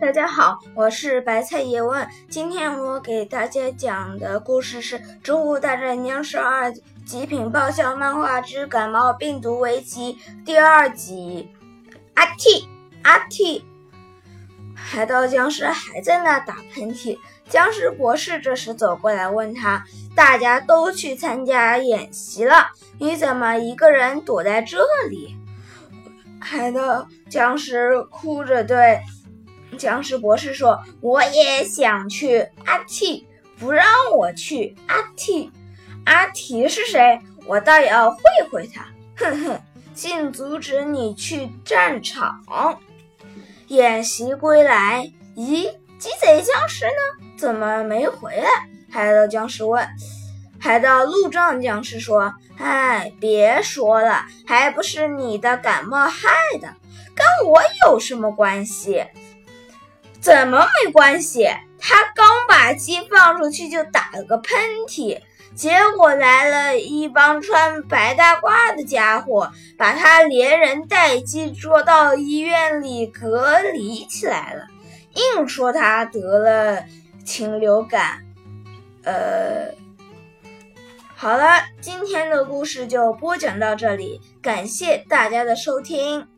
大家好，我是白菜叶问。今天我给大家讲的故事是《植物大战僵尸二：极品爆笑漫画之感冒病毒危机》第二集。阿 T 阿 T，海盗僵尸还在那打喷嚏。僵尸博士这时走过来问他：“大家都去参加演习了，你怎么一个人躲在这里？”海盗僵尸哭着对僵尸博士说：“我也想去。”阿嚏不让我去。阿嚏，阿嚏是谁？我倒要会会他！哼哼，竟阻止你去战场。演习归来，咦，鸡贼僵尸呢？怎么没回来？海盗僵尸问。海盗路障僵尸说：“哎，别说了，还不是你的感冒害的，跟我有什么关系？怎么没关系？他刚把鸡放出去就打了个喷嚏，结果来了一帮穿白大褂的家伙，把他连人带鸡捉到医院里隔离起来了，硬说他得了禽流感。呃。”好了，今天的故事就播讲到这里，感谢大家的收听。